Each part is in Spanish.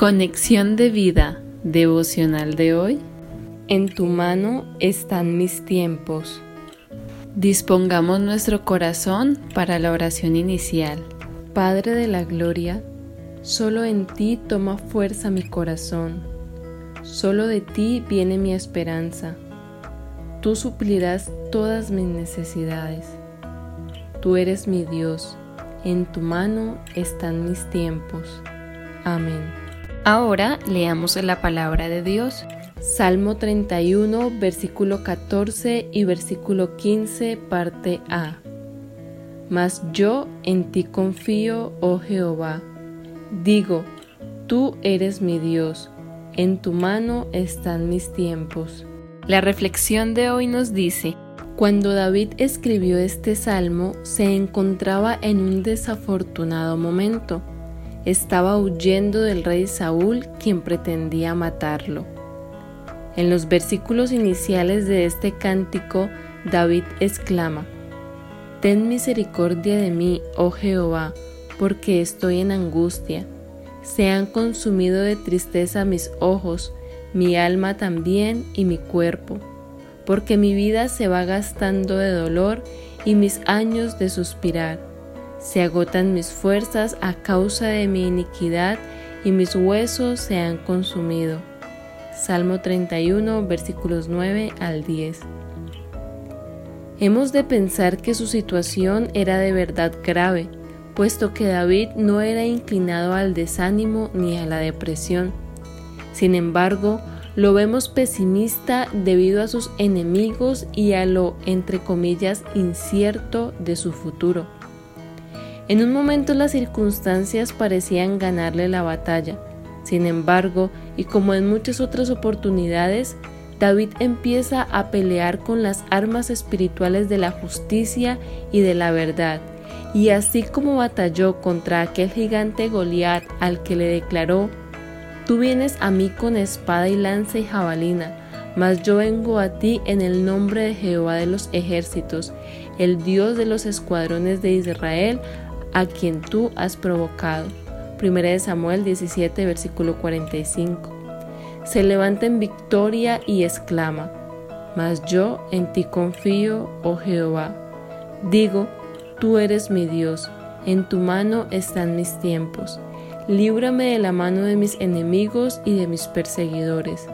Conexión de vida devocional de hoy. En tu mano están mis tiempos. Dispongamos nuestro corazón para la oración inicial. Padre de la Gloria, solo en ti toma fuerza mi corazón, solo de ti viene mi esperanza. Tú suplirás todas mis necesidades. Tú eres mi Dios, en tu mano están mis tiempos. Amén. Ahora leamos la palabra de Dios. Salmo 31, versículo 14 y versículo 15, parte A. Mas yo en ti confío, oh Jehová. Digo, tú eres mi Dios, en tu mano están mis tiempos. La reflexión de hoy nos dice, cuando David escribió este salmo se encontraba en un desafortunado momento estaba huyendo del rey Saúl, quien pretendía matarlo. En los versículos iniciales de este cántico, David exclama, Ten misericordia de mí, oh Jehová, porque estoy en angustia. Se han consumido de tristeza mis ojos, mi alma también y mi cuerpo, porque mi vida se va gastando de dolor y mis años de suspirar se agotan mis fuerzas a causa de mi iniquidad y mis huesos se han consumido. Salmo 31, versículos 9 al 10. Hemos de pensar que su situación era de verdad grave, puesto que David no era inclinado al desánimo ni a la depresión. Sin embargo, lo vemos pesimista debido a sus enemigos y a lo, entre comillas, incierto de su futuro. En un momento las circunstancias parecían ganarle la batalla. Sin embargo, y como en muchas otras oportunidades, David empieza a pelear con las armas espirituales de la justicia y de la verdad. Y así como batalló contra aquel gigante Goliat al que le declaró, Tú vienes a mí con espada y lanza y jabalina, mas yo vengo a ti en el nombre de Jehová de los ejércitos, el Dios de los escuadrones de Israel, a quien tú has provocado. 1 Samuel 17, versículo 45. Se levanta en victoria y exclama, Mas yo en ti confío, oh Jehová. Digo, tú eres mi Dios, en tu mano están mis tiempos. Líbrame de la mano de mis enemigos y de mis perseguidores.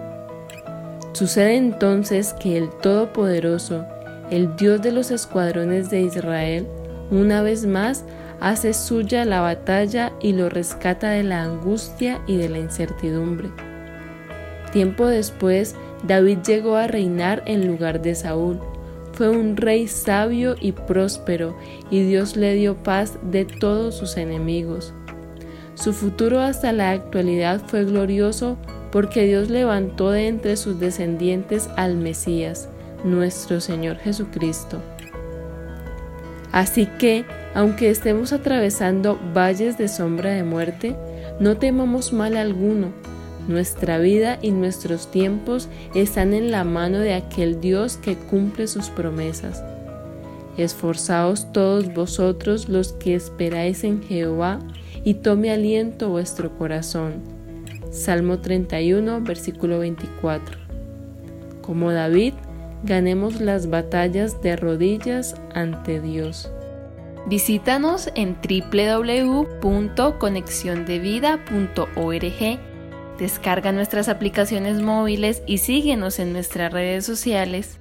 Sucede entonces que el Todopoderoso, el Dios de los escuadrones de Israel, una vez más hace suya la batalla y lo rescata de la angustia y de la incertidumbre. Tiempo después, David llegó a reinar en lugar de Saúl. Fue un rey sabio y próspero, y Dios le dio paz de todos sus enemigos. Su futuro hasta la actualidad fue glorioso porque Dios levantó de entre sus descendientes al Mesías, nuestro Señor Jesucristo. Así que aunque estemos atravesando valles de sombra de muerte, no temamos mal alguno. Nuestra vida y nuestros tiempos están en la mano de aquel Dios que cumple sus promesas. Esforzaos todos vosotros los que esperáis en Jehová, y tome aliento vuestro corazón. Salmo 31, versículo 24. Como David, ganemos las batallas de rodillas ante Dios. Visítanos en www.conexiondevida.org. Descarga nuestras aplicaciones móviles y síguenos en nuestras redes sociales.